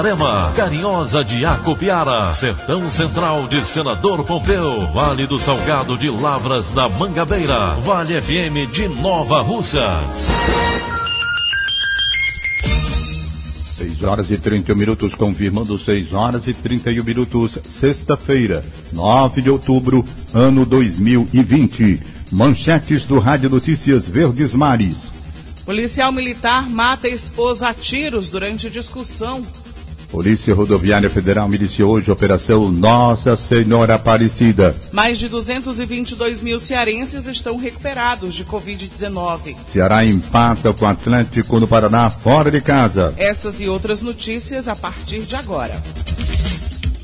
Itarema, Carinhosa de Acopiara, Sertão Central de Senador Pompeu, Vale do Salgado de Lavras da Mangabeira, Vale FM de Nova Russas. 6 horas e 31 minutos, confirmando 6 horas e 31 minutos, sexta-feira, 9 de outubro, ano 2020. Manchetes do Rádio Notícias Verdes Mares. Policial militar mata esposa a tiros durante discussão Polícia Rodoviária Federal iniciou hoje a Operação Nossa Senhora Aparecida. Mais de 222 mil cearenses estão recuperados de Covid-19. Ceará empata com o Atlântico no Paraná fora de casa. Essas e outras notícias a partir de agora.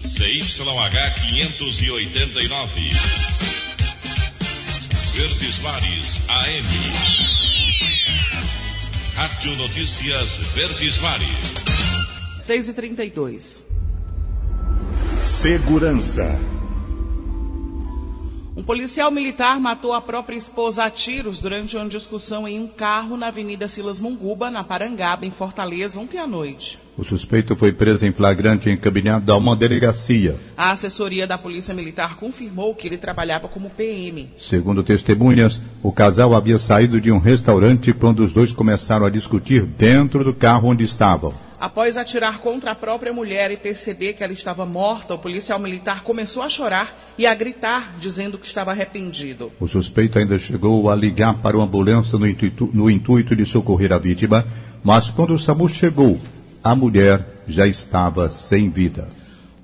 CYH 589. Verdes Mares AM. Rádio Notícias Verdes Mares. 6 e 32 Segurança. Um policial militar matou a própria esposa a tiros durante uma discussão em um carro na Avenida Silas Munguba, na Parangaba, em Fortaleza, ontem à noite. O suspeito foi preso em flagrante e encaminhado a uma delegacia. A assessoria da Polícia Militar confirmou que ele trabalhava como PM. Segundo testemunhas, o casal havia saído de um restaurante quando os dois começaram a discutir dentro do carro onde estavam. Após atirar contra a própria mulher e perceber que ela estava morta, o policial militar começou a chorar e a gritar, dizendo que estava arrependido. O suspeito ainda chegou a ligar para uma ambulância no intuito, no intuito de socorrer a vítima, mas quando o SAMU chegou, a mulher já estava sem vida.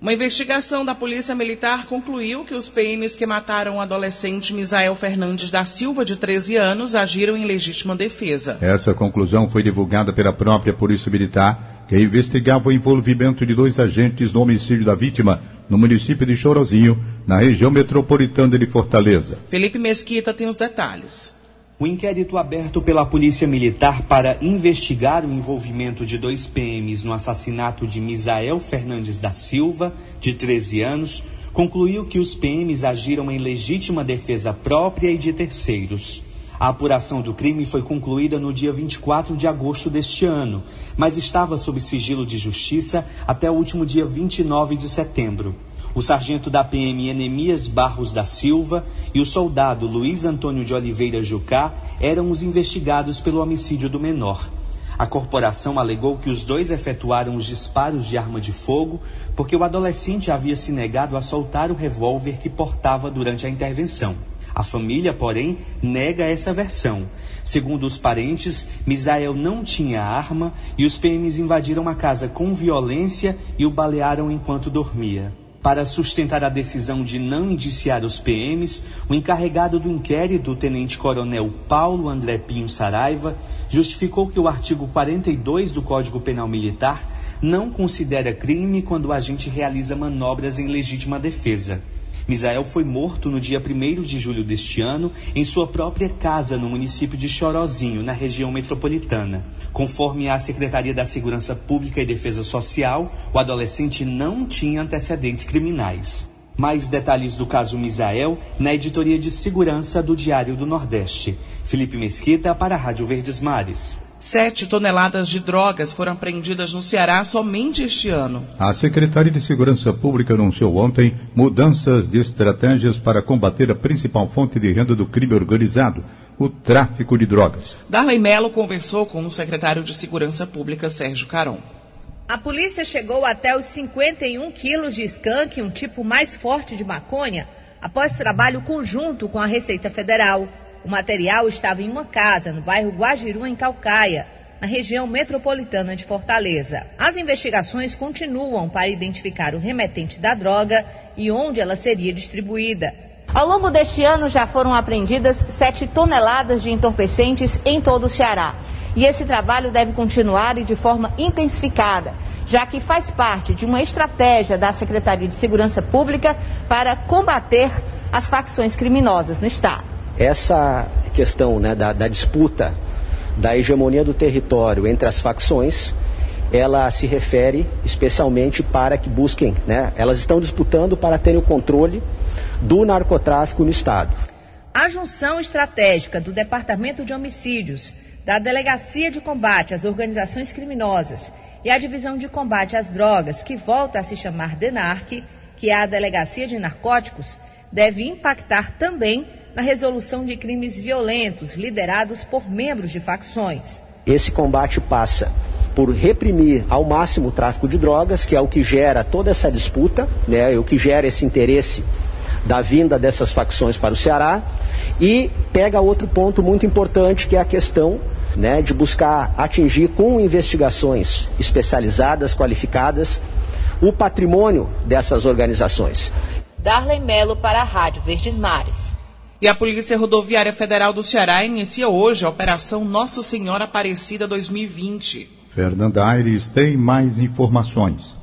Uma investigação da Polícia Militar concluiu que os PMs que mataram o adolescente Misael Fernandes da Silva, de 13 anos, agiram em legítima defesa. Essa conclusão foi divulgada pela própria Polícia Militar, que investigava o envolvimento de dois agentes no homicídio da vítima no município de Chorozinho, na região metropolitana de Fortaleza. Felipe Mesquita tem os detalhes. O inquérito aberto pela Polícia Militar para investigar o envolvimento de dois PMs no assassinato de Misael Fernandes da Silva, de 13 anos, concluiu que os PMs agiram em legítima defesa própria e de terceiros. A apuração do crime foi concluída no dia 24 de agosto deste ano, mas estava sob sigilo de justiça até o último dia 29 de setembro o sargento da PM Enemias Barros da Silva e o soldado Luiz Antônio de Oliveira Jucá eram os investigados pelo homicídio do menor. A corporação alegou que os dois efetuaram os disparos de arma de fogo porque o adolescente havia se negado a soltar o revólver que portava durante a intervenção. A família, porém, nega essa versão. Segundo os parentes, Misael não tinha arma e os PMs invadiram a casa com violência e o balearam enquanto dormia. Para sustentar a decisão de não indiciar os PMs, o encarregado do inquérito, o tenente-coronel Paulo André Pinho Saraiva, justificou que o artigo 42 do Código Penal Militar não considera crime quando o agente realiza manobras em legítima defesa. Misael foi morto no dia 1 de julho deste ano em sua própria casa no município de Chorozinho, na região metropolitana. Conforme a Secretaria da Segurança Pública e Defesa Social, o adolescente não tinha antecedentes criminais. Mais detalhes do caso Misael na editoria de segurança do Diário do Nordeste. Felipe Mesquita para a Rádio Verdes Mares. Sete toneladas de drogas foram apreendidas no Ceará somente este ano. A Secretaria de Segurança Pública anunciou ontem mudanças de estratégias para combater a principal fonte de renda do crime organizado, o tráfico de drogas. Darley Mello conversou com o secretário de Segurança Pública, Sérgio Caron. A polícia chegou até os 51 quilos de skunk, um tipo mais forte de maconha, após trabalho conjunto com a Receita Federal. O material estava em uma casa no bairro Guajiru, em Calcaia. na região metropolitana de Fortaleza. As investigações continuam para identificar o remetente da droga e onde ela seria distribuída. Ao longo deste ano já foram apreendidas 7 toneladas de entorpecentes em todo o Ceará. E esse trabalho deve continuar e de forma intensificada, já que faz parte de uma estratégia da Secretaria de Segurança Pública para combater as facções criminosas no Estado. Essa questão né, da, da disputa da hegemonia do território entre as facções ela se refere especialmente para que busquem, né? Elas estão disputando para terem o controle do narcotráfico no estado. A junção estratégica do Departamento de Homicídios, da Delegacia de Combate às Organizações Criminosas e a Divisão de Combate às Drogas, que volta a se chamar DENARC, que é a Delegacia de Narcóticos, deve impactar também na resolução de crimes violentos liderados por membros de facções. Esse combate passa por reprimir ao máximo o tráfico de drogas, que é o que gera toda essa disputa, né, o que gera esse interesse da vinda dessas facções para o Ceará, e pega outro ponto muito importante, que é a questão né, de buscar atingir com investigações especializadas, qualificadas, o patrimônio dessas organizações. Darley Melo para a Rádio Verdes Mares. E a Polícia Rodoviária Federal do Ceará inicia hoje a Operação Nossa Senhora Aparecida 2020. Fernanda Aires tem mais informações.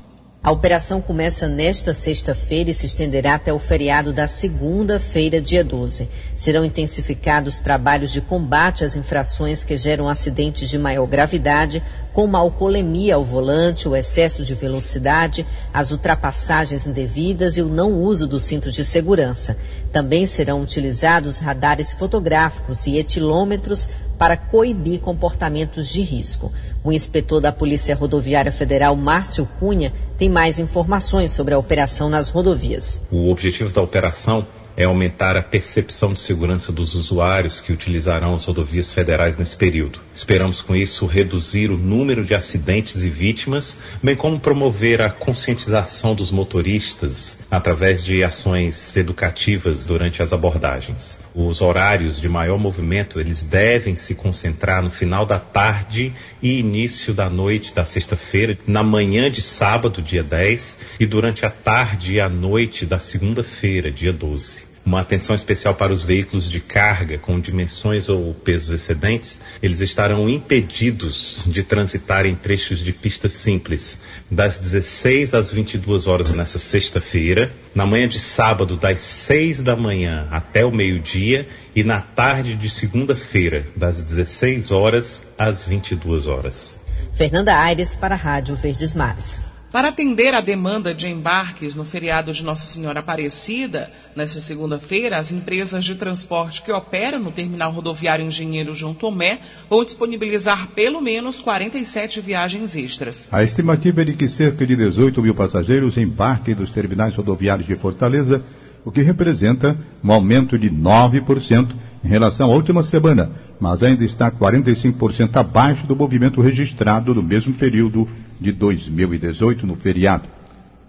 A operação começa nesta sexta-feira e se estenderá até o feriado da segunda-feira, dia 12. Serão intensificados trabalhos de combate às infrações que geram acidentes de maior gravidade, como a alcoolemia ao volante, o excesso de velocidade, as ultrapassagens indevidas e o não uso do cinto de segurança. Também serão utilizados radares fotográficos e etilômetros para coibir comportamentos de risco. O inspetor da Polícia Rodoviária Federal, Márcio Cunha, tem mais informações sobre a operação nas rodovias. O objetivo da operação é aumentar a percepção de segurança dos usuários que utilizarão as rodovias federais nesse período. Esperamos com isso reduzir o número de acidentes e vítimas, bem como promover a conscientização dos motoristas através de ações educativas durante as abordagens. Os horários de maior movimento, eles devem se concentrar no final da tarde e início da noite da sexta-feira, na manhã de sábado, dia 10, e durante a tarde e a noite da segunda-feira, dia 12 uma atenção especial para os veículos de carga com dimensões ou pesos excedentes, eles estarão impedidos de transitar em trechos de pista simples das 16 às 22 horas nessa sexta-feira, na manhã de sábado das 6 da manhã até o meio-dia e na tarde de segunda-feira das 16 horas às 22 horas. Fernanda Aires para a Rádio Verdes Mares. Para atender a demanda de embarques no feriado de Nossa Senhora Aparecida, nesta segunda-feira, as empresas de transporte que operam no terminal rodoviário Engenheiro João Tomé vão disponibilizar pelo menos 47 viagens extras. A estimativa é de que cerca de 18 mil passageiros embarquem dos terminais rodoviários de Fortaleza, o que representa um aumento de 9% em relação à última semana, mas ainda está 45% abaixo do movimento registrado no mesmo período de 2018 no feriado.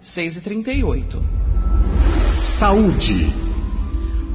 6 e 38. Saúde.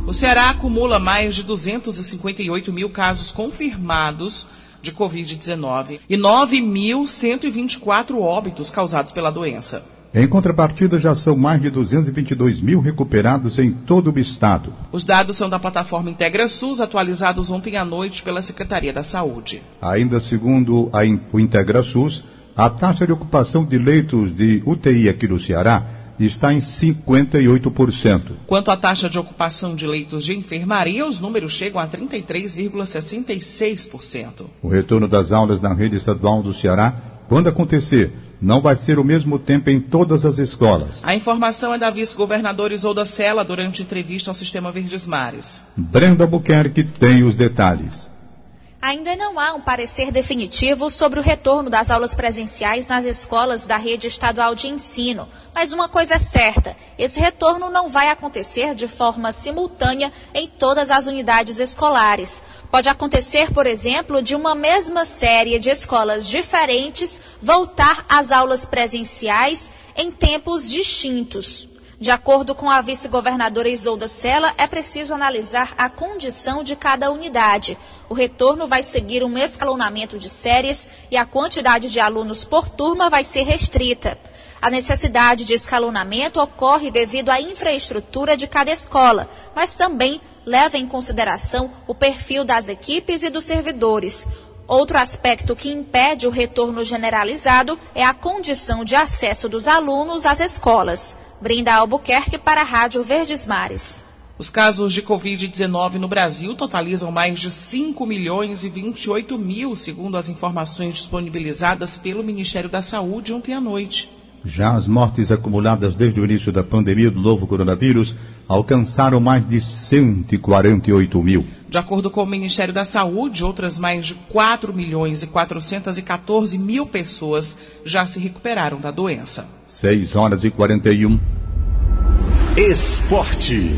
O Ceará acumula mais de 258 mil casos confirmados de Covid-19 e 9.124 óbitos causados pela doença. Em contrapartida, já são mais de 222 mil recuperados em todo o estado. Os dados são da plataforma Integra SUS, atualizados ontem à noite pela Secretaria da Saúde. Ainda segundo a, o Integra SUS, a taxa de ocupação de leitos de UTI aqui no Ceará está em 58%. Quanto à taxa de ocupação de leitos de enfermaria, os números chegam a 33,66%. O retorno das aulas na rede estadual do Ceará, quando acontecer, não vai ser o mesmo tempo em todas as escolas. A informação é da vice-governadora Isolda Sela durante entrevista ao Sistema Verdes Mares. Brenda Buquerque tem os detalhes. Ainda não há um parecer definitivo sobre o retorno das aulas presenciais nas escolas da rede estadual de ensino. Mas uma coisa é certa: esse retorno não vai acontecer de forma simultânea em todas as unidades escolares. Pode acontecer, por exemplo, de uma mesma série de escolas diferentes voltar às aulas presenciais em tempos distintos. De acordo com a vice-governadora Isolda Sela, é preciso analisar a condição de cada unidade. O retorno vai seguir um escalonamento de séries e a quantidade de alunos por turma vai ser restrita. A necessidade de escalonamento ocorre devido à infraestrutura de cada escola, mas também leva em consideração o perfil das equipes e dos servidores. Outro aspecto que impede o retorno generalizado é a condição de acesso dos alunos às escolas. Brinda Albuquerque para a Rádio Verdes Mares. Os casos de Covid-19 no Brasil totalizam mais de 5 milhões e 28 mil, segundo as informações disponibilizadas pelo Ministério da Saúde ontem à noite. Já as mortes acumuladas desde o início da pandemia do novo coronavírus alcançaram mais de 148 mil. De acordo com o Ministério da Saúde, outras mais de 4 milhões e 414 mil pessoas já se recuperaram da doença. 6 horas e 41. Esporte.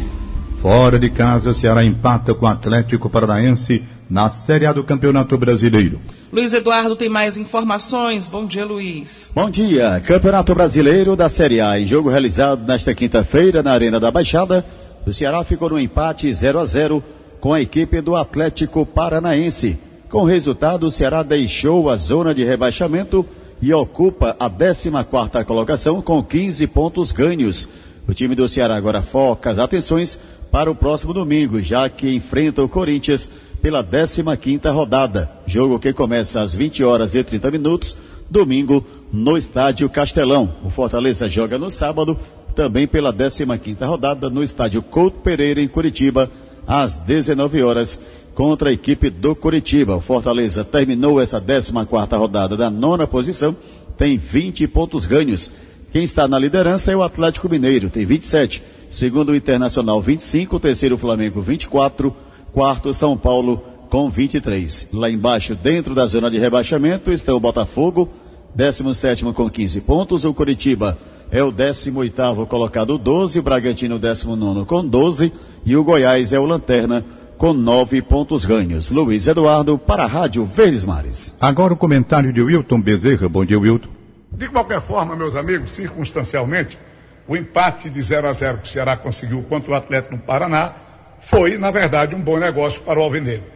Fora de casa, Ceará empata com o Atlético Paranaense na Série A do Campeonato Brasileiro. Luiz Eduardo tem mais informações. Bom dia, Luiz. Bom dia. Campeonato Brasileiro da Série A. Em jogo realizado nesta quinta-feira na Arena da Baixada, o Ceará ficou no empate 0 a 0 com a equipe do Atlético Paranaense. Com o resultado, o Ceará deixou a zona de rebaixamento e ocupa a 14 quarta colocação com 15 pontos ganhos. O time do Ceará agora foca as atenções para o próximo domingo, já que enfrenta o Corinthians pela 15ª rodada. Jogo que começa às 20 horas e 30 minutos, domingo, no Estádio Castelão. O Fortaleza joga no sábado, também pela 15ª rodada, no Estádio Couto Pereira, em Curitiba, às 19 horas, contra a equipe do Curitiba. O Fortaleza terminou essa 14ª rodada da nona posição, tem 20 pontos ganhos. Quem está na liderança é o Atlético Mineiro, tem 27. Segundo o Internacional, 25. Terceiro, Flamengo, 24. Quarto, São Paulo, com 23. Lá embaixo, dentro da zona de rebaixamento, está o Botafogo, 17 com 15 pontos. O Curitiba é o 18 colocado, 12. O Bragantino, 19 com 12. E o Goiás é o Lanterna, com nove pontos ganhos. Luiz Eduardo, para a Rádio Verdes Mares. Agora o comentário de Wilton Bezerra. Bom dia, Wilton. De qualquer forma, meus amigos, circunstancialmente, o empate de 0 a 0 que o Ceará conseguiu contra o Atlético no Paraná foi, na verdade, um bom negócio para o Alvinegro.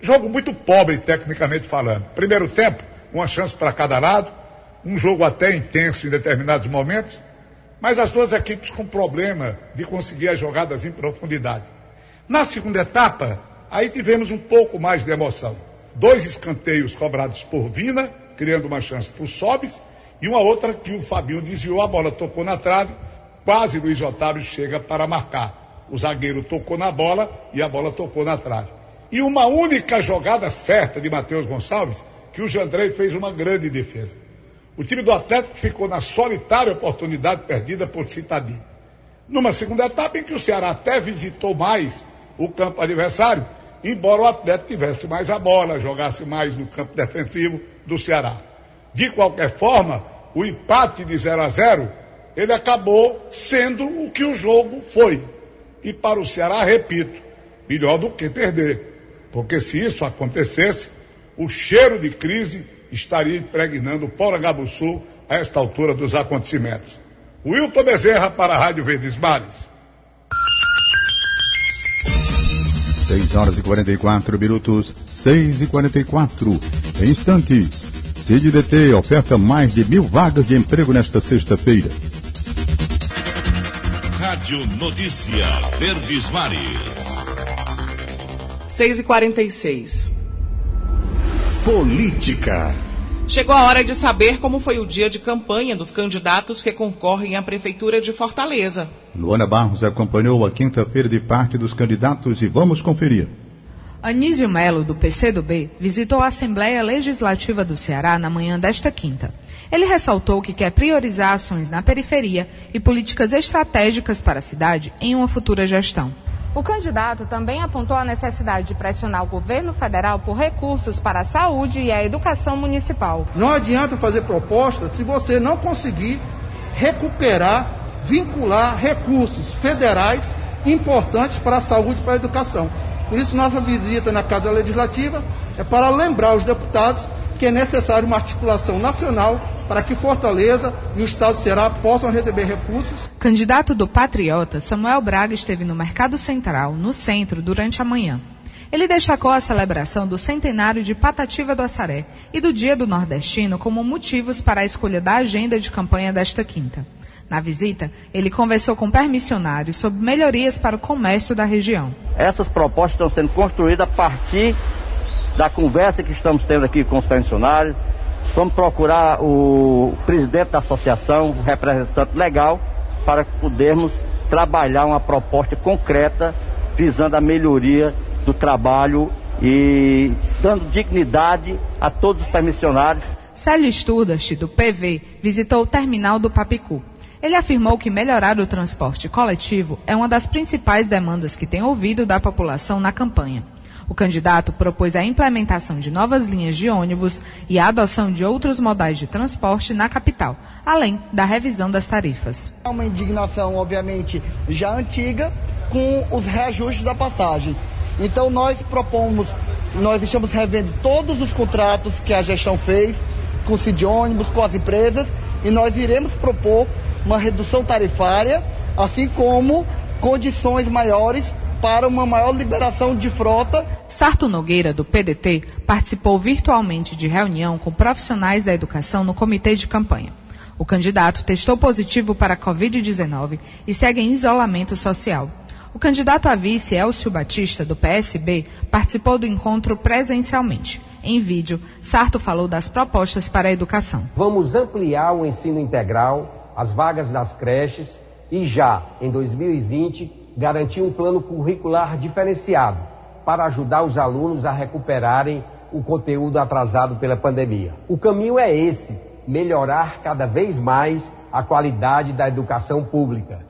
Jogo muito pobre, tecnicamente falando. Primeiro tempo, uma chance para cada lado, um jogo até intenso em determinados momentos, mas as duas equipes com problema de conseguir as jogadas em profundidade. Na segunda etapa, aí tivemos um pouco mais de emoção. Dois escanteios cobrados por Vina, criando uma chance para o Sobis, e uma outra que o Fabinho desviou, a bola tocou na trave, quase Luiz Otávio chega para marcar. O zagueiro tocou na bola e a bola tocou na trave. E uma única jogada certa de Matheus Gonçalves, que o Jandrei fez uma grande defesa. O time do Atlético ficou na solitária oportunidade perdida por Citadini. Numa segunda etapa em que o Ceará até visitou mais o campo adversário, embora o Atlético tivesse mais a bola, jogasse mais no campo defensivo do Ceará. De qualquer forma, o empate de 0 a 0, ele acabou sendo o que o jogo foi. E para o Ceará, repito, melhor do que perder. Porque se isso acontecesse, o cheiro de crise estaria impregnando Porangabuçu a esta altura dos acontecimentos. Wilton Bezerra para a Rádio Verdes Mares. 6 horas e 44 minutos, 6 e 44. Em instantes, CiDDT oferta mais de mil vagas de emprego nesta sexta-feira. Rádio Notícia Verdes Mares. 6 e 46. Política. Chegou a hora de saber como foi o dia de campanha dos candidatos que concorrem à Prefeitura de Fortaleza. Luana Barros acompanhou a quinta-feira de parte dos candidatos e vamos conferir. Anísio Melo, do PCdoB, visitou a Assembleia Legislativa do Ceará na manhã desta quinta. Ele ressaltou que quer priorizar ações na periferia e políticas estratégicas para a cidade em uma futura gestão. O candidato também apontou a necessidade de pressionar o governo federal por recursos para a saúde e a educação municipal. Não adianta fazer propostas se você não conseguir recuperar, vincular recursos federais importantes para a saúde e para a educação. Por isso, nossa visita na Casa Legislativa é para lembrar os deputados que é necessário uma articulação nacional para que Fortaleza e o Estado do Ceará possam receber recursos. Candidato do Patriota, Samuel Braga esteve no Mercado Central, no centro, durante a manhã. Ele destacou a celebração do centenário de Patativa do Assaré e do Dia do Nordestino como motivos para a escolha da agenda de campanha desta quinta. Na visita, ele conversou com permissionários sobre melhorias para o comércio da região. Essas propostas estão sendo construídas a partir da conversa que estamos tendo aqui com os permissionários. Vamos procurar o presidente da associação, o representante legal, para podermos trabalhar uma proposta concreta visando a melhoria do trabalho e dando dignidade a todos os permissionários. Célio Sturdas, do PV, visitou o terminal do Papicu ele afirmou que melhorar o transporte coletivo é uma das principais demandas que tem ouvido da população na campanha. O candidato propôs a implementação de novas linhas de ônibus e a adoção de outros modais de transporte na capital, além da revisão das tarifas. É uma indignação, obviamente, já antiga, com os reajustes da passagem. Então nós propomos, nós estamos revendo todos os contratos que a gestão fez com o CID ônibus, com as empresas, e nós iremos propor uma redução tarifária, assim como condições maiores para uma maior liberação de frota. Sarto Nogueira, do PDT, participou virtualmente de reunião com profissionais da educação no comitê de campanha. O candidato testou positivo para a Covid-19 e segue em isolamento social. O candidato a vice, Elcio Batista, do PSB, participou do encontro presencialmente. Em vídeo, Sarto falou das propostas para a educação. Vamos ampliar o ensino integral as vagas das creches e já em 2020 garantir um plano curricular diferenciado para ajudar os alunos a recuperarem o conteúdo atrasado pela pandemia. O caminho é esse: melhorar cada vez mais a qualidade da educação pública.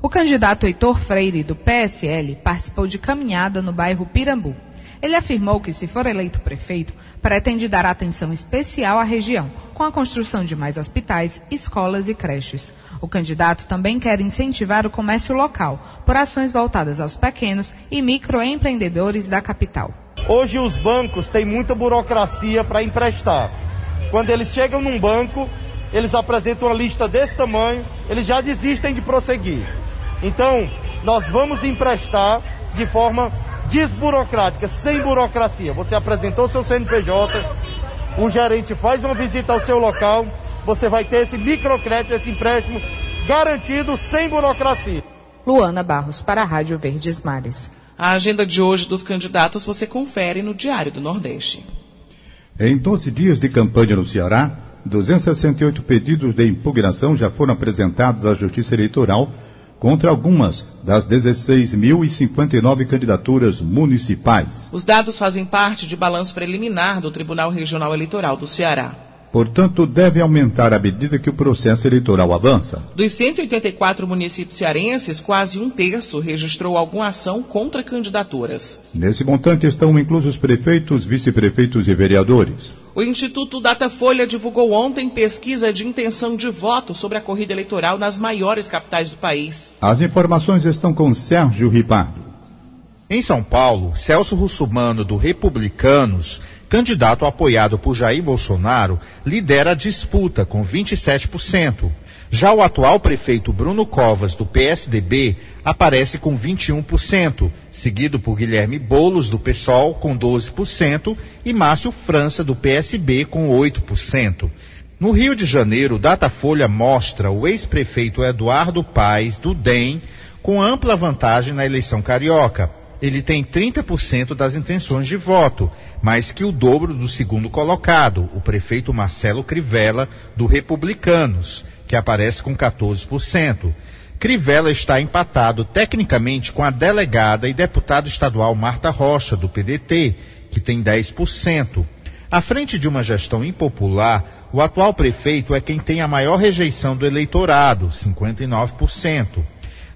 O candidato Heitor Freire, do PSL, participou de caminhada no bairro Pirambu. Ele afirmou que, se for eleito prefeito, pretende dar atenção especial à região, com a construção de mais hospitais, escolas e creches. O candidato também quer incentivar o comércio local, por ações voltadas aos pequenos e microempreendedores da capital. Hoje os bancos têm muita burocracia para emprestar. Quando eles chegam num banco, eles apresentam uma lista desse tamanho, eles já desistem de prosseguir. Então, nós vamos emprestar de forma desburocrática, sem burocracia. Você apresentou seu CNPJ, o gerente faz uma visita ao seu local, você vai ter esse microcrédito, esse empréstimo garantido sem burocracia. Luana Barros para a Rádio Verdes Mares. A agenda de hoje dos candidatos você confere no Diário do Nordeste. Em 12 dias de campanha no Ceará, 268 pedidos de impugnação já foram apresentados à Justiça Eleitoral contra algumas das 16.059 candidaturas municipais. Os dados fazem parte de balanço preliminar do Tribunal Regional Eleitoral do Ceará. Portanto, deve aumentar à medida que o processo eleitoral avança. Dos 184 municípios cearenses, quase um terço registrou alguma ação contra candidaturas. Nesse montante estão inclusos prefeitos, vice-prefeitos e vereadores. O Instituto Datafolha divulgou ontem pesquisa de intenção de voto sobre a corrida eleitoral nas maiores capitais do país. As informações estão com Sérgio Ripardo. Em São Paulo, Celso Russumano, do Republicanos, candidato apoiado por Jair Bolsonaro, lidera a disputa com 27%. Já o atual prefeito Bruno Covas, do PSDB, aparece com 21%, seguido por Guilherme Bolos, do PSOL, com 12%, e Márcio França, do PSB, com 8%. No Rio de Janeiro, Datafolha mostra o ex-prefeito Eduardo Paes, do DEM, com ampla vantagem na eleição carioca. Ele tem 30% das intenções de voto, mais que o dobro do segundo colocado, o prefeito Marcelo Crivella, do Republicanos que aparece com 14%. Crivella está empatado tecnicamente com a delegada e deputada estadual Marta Rocha, do PDT, que tem 10%. À frente de uma gestão impopular, o atual prefeito é quem tem a maior rejeição do eleitorado, 59%.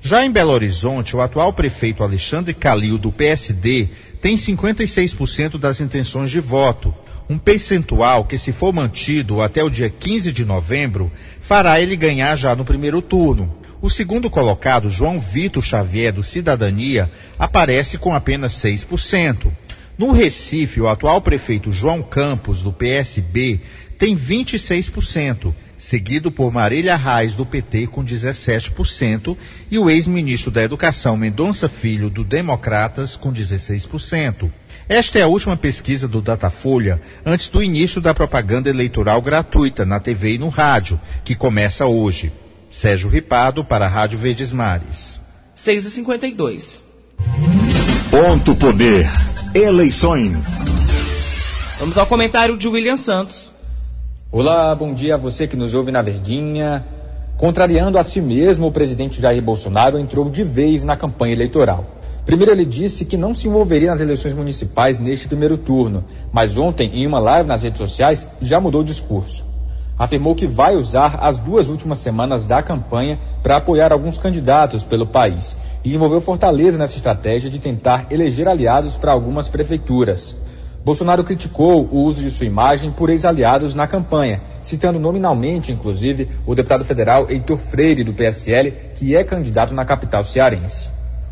Já em Belo Horizonte, o atual prefeito Alexandre Calil, do PSD, tem 56% das intenções de voto, um percentual que, se for mantido até o dia 15 de novembro, fará ele ganhar já no primeiro turno. O segundo colocado, João Vitor Xavier, do Cidadania, aparece com apenas 6%. No Recife, o atual prefeito João Campos, do PSB, tem 26%, seguido por Marília Reis, do PT, com 17%, e o ex-ministro da Educação, Mendonça Filho, do Democratas, com 16%. Esta é a última pesquisa do Datafolha antes do início da propaganda eleitoral gratuita na TV e no rádio, que começa hoje. Sérgio Ripado para a Rádio Verdes Mares. 6 e 52 Ponto Poder. Eleições. Vamos ao comentário de William Santos. Olá, bom dia a você que nos ouve na Verdinha. Contrariando a si mesmo, o presidente Jair Bolsonaro entrou de vez na campanha eleitoral. Primeiro, ele disse que não se envolveria nas eleições municipais neste primeiro turno, mas ontem, em uma live nas redes sociais, já mudou o discurso. Afirmou que vai usar as duas últimas semanas da campanha para apoiar alguns candidatos pelo país e envolveu Fortaleza nessa estratégia de tentar eleger aliados para algumas prefeituras. Bolsonaro criticou o uso de sua imagem por ex-aliados na campanha, citando nominalmente, inclusive, o deputado federal Heitor Freire, do PSL, que é candidato na capital cearense.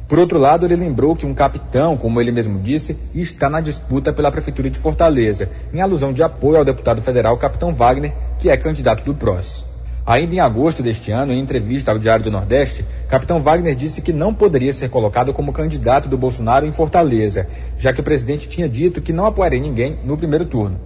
Por outro lado, ele lembrou que um capitão, como ele mesmo disse, está na disputa pela Prefeitura de Fortaleza, em alusão de apoio ao deputado federal Capitão Wagner, que é candidato do PROS. Ainda em agosto deste ano, em entrevista ao Diário do Nordeste, Capitão Wagner disse que não poderia ser colocado como candidato do Bolsonaro em Fortaleza, já que o presidente tinha dito que não apoiaria ninguém no primeiro turno.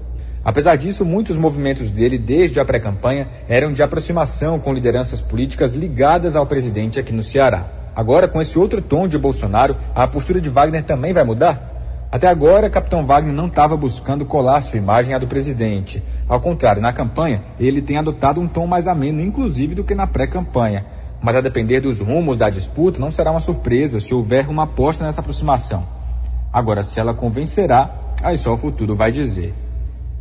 Apesar disso, muitos movimentos dele desde a pré-campanha eram de aproximação com lideranças políticas ligadas ao presidente aqui no Ceará. Agora, com esse outro tom de Bolsonaro, a postura de Wagner também vai mudar? Até agora, Capitão Wagner não estava buscando colar sua imagem à do presidente. Ao contrário, na campanha, ele tem adotado um tom mais ameno, inclusive, do que na pré-campanha. Mas a depender dos rumos da disputa, não será uma surpresa se houver uma aposta nessa aproximação. Agora, se ela convencerá, aí só o futuro vai dizer.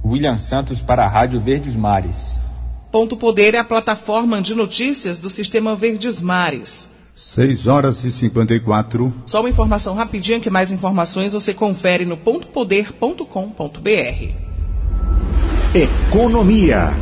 William Santos para a Rádio Verdes Mares. Ponto Poder é a plataforma de notícias do Sistema Verdes Mares. 6 horas e 54. Só uma informação rapidinha que mais informações você confere no pontopoder.com.br. Economia.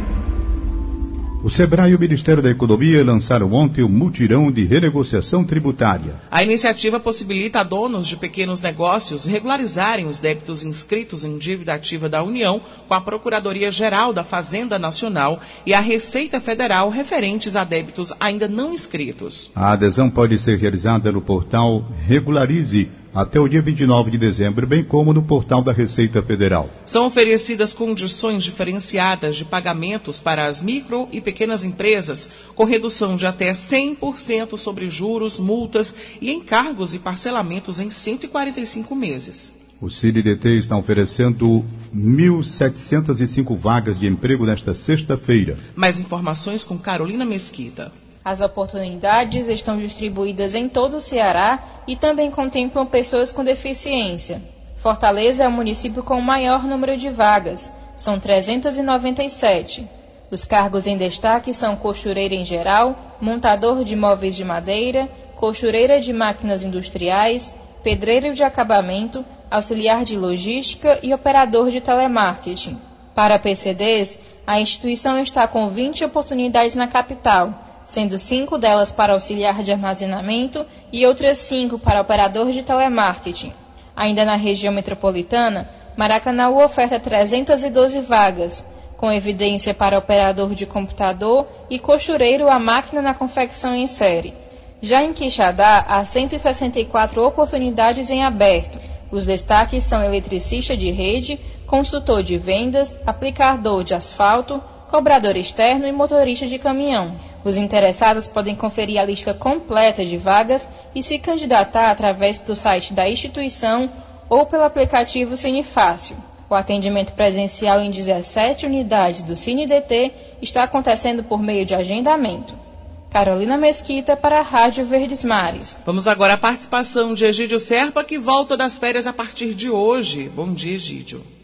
O Sebrae e o Ministério da Economia lançaram ontem o mutirão de renegociação tributária. A iniciativa possibilita a donos de pequenos negócios regularizarem os débitos inscritos em dívida ativa da União com a Procuradoria-Geral da Fazenda Nacional e a Receita Federal referentes a débitos ainda não inscritos. A adesão pode ser realizada no portal Regularize até o dia 29 de dezembro, bem como no portal da Receita Federal. São oferecidas condições diferenciadas de pagamentos para as micro e pequenas empresas, com redução de até 100% sobre juros, multas e encargos e parcelamentos em 145 meses. O CIDDT está oferecendo 1.705 vagas de emprego nesta sexta-feira. Mais informações com Carolina Mesquita. As oportunidades estão distribuídas em todo o Ceará e também contemplam pessoas com deficiência. Fortaleza é o município com o maior número de vagas, são 397. Os cargos em destaque são costureira em geral, montador de móveis de madeira, costureira de máquinas industriais, pedreiro de acabamento, auxiliar de logística e operador de telemarketing. Para PCDs, a instituição está com 20 oportunidades na capital sendo cinco delas para auxiliar de armazenamento e outras cinco para operador de telemarketing. Ainda na região metropolitana, Maracanã oferta 312 vagas, com evidência para operador de computador e costureiro a máquina na confecção em série. Já em Quixadá, há 164 oportunidades em aberto. Os destaques são eletricista de rede, consultor de vendas, aplicador de asfalto, cobrador externo e motorista de caminhão. Os interessados podem conferir a lista completa de vagas e se candidatar através do site da instituição ou pelo aplicativo Cinefácil. O atendimento presencial em 17 unidades do CineDT está acontecendo por meio de agendamento. Carolina Mesquita para a Rádio Verdes Mares. Vamos agora à participação de Egídio Serpa, que volta das férias a partir de hoje. Bom dia, Egídio.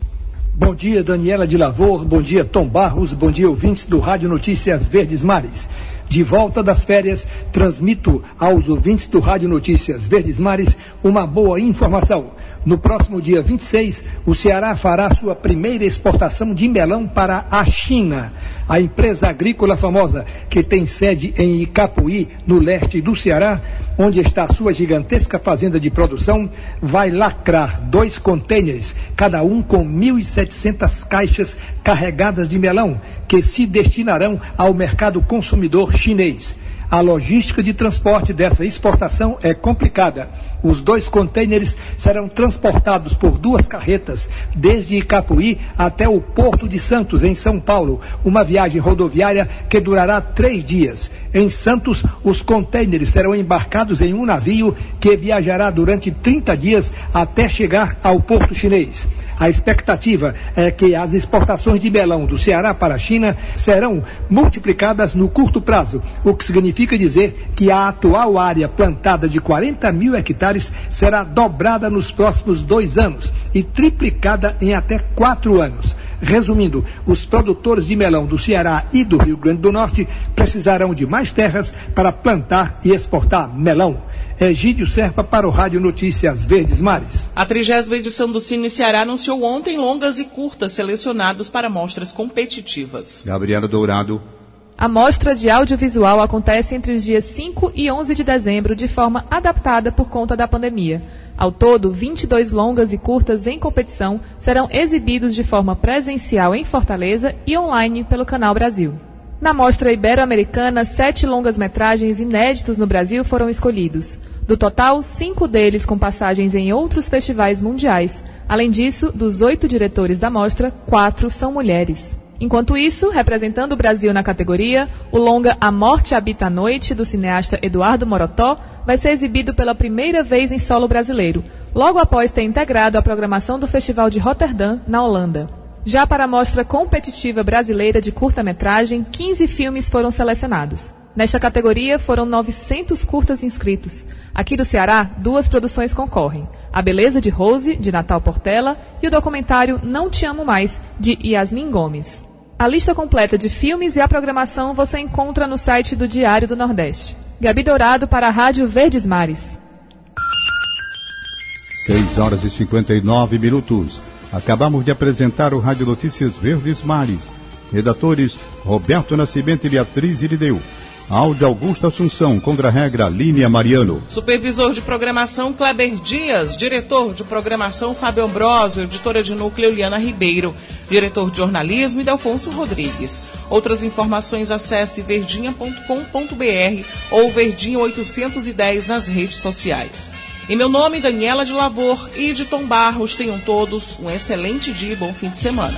Bom dia, Daniela de Lavor. Bom dia, Tom Barros. Bom dia, ouvintes do Rádio Notícias Verdes Mares. De volta das férias, transmito aos ouvintes do Rádio Notícias Verdes Mares uma boa informação. No próximo dia 26, o Ceará fará sua primeira exportação de melão para a China. A empresa agrícola famosa, que tem sede em Icapuí, no leste do Ceará, onde está sua gigantesca fazenda de produção, vai lacrar dois contêineres, cada um com 1.700 caixas carregadas de melão, que se destinarão ao mercado consumidor chinês. A logística de transporte dessa exportação é complicada. Os dois contêineres serão transportados por duas carretas desde Icapuí até o Porto de Santos, em São Paulo, uma viagem rodoviária que durará três dias. Em Santos, os contêineres serão embarcados em um navio que viajará durante 30 dias até chegar ao porto chinês. A expectativa é que as exportações de melão do Ceará para a China serão multiplicadas no curto prazo, o que significa dizer que a atual área plantada de 40 mil hectares será dobrada nos próximos dois anos e triplicada em até quatro anos. Resumindo, os produtores de melão do Ceará e do Rio Grande do Norte precisarão de mais terras para plantar e exportar melão. Egídio Serpa para o Rádio Notícias Verdes Mares. A trigésima edição do Cine Ceará anunciou ontem longas e curtas selecionados para mostras competitivas. Gabriela Dourado. A mostra de audiovisual acontece entre os dias 5 e 11 de dezembro de forma adaptada por conta da pandemia. Ao todo, 22 longas e curtas em competição serão exibidos de forma presencial em Fortaleza e online pelo Canal Brasil. Na mostra ibero-americana, sete longas-metragens inéditos no Brasil foram escolhidos. Do total, cinco deles com passagens em outros festivais mundiais. Além disso, dos oito diretores da mostra, quatro são mulheres. Enquanto isso, representando o Brasil na categoria, o longa A Morte Habita a Noite, do cineasta Eduardo Morotó, vai ser exibido pela primeira vez em solo brasileiro, logo após ter integrado a programação do Festival de Rotterdam, na Holanda. Já para a mostra competitiva brasileira de curta-metragem, 15 filmes foram selecionados. Nesta categoria foram 900 curtas inscritos. Aqui do Ceará, duas produções concorrem: A Beleza de Rose, de Natal Portela, e o documentário Não Te Amo Mais, de Yasmin Gomes. A lista completa de filmes e a programação você encontra no site do Diário do Nordeste. Gabi Dourado para a Rádio Verdes Mares. 6 horas e 59 minutos. Acabamos de apresentar o Rádio Notícias Verdes Mares. Redatores Roberto Nascimento e Beatriz Irideu. Áudio Augusto Assunção, contra-regra Línia Mariano. Supervisor de programação Kleber Dias, diretor de programação Fábio Ambrosio, editora de núcleo Liana Ribeiro, diretor de jornalismo Idelfonso Rodrigues. Outras informações acesse verdinha.com.br ou verdinha 810 nas redes sociais. Em meu nome, Daniela de Lavor e de Tom Barros, tenham todos um excelente dia e bom fim de semana.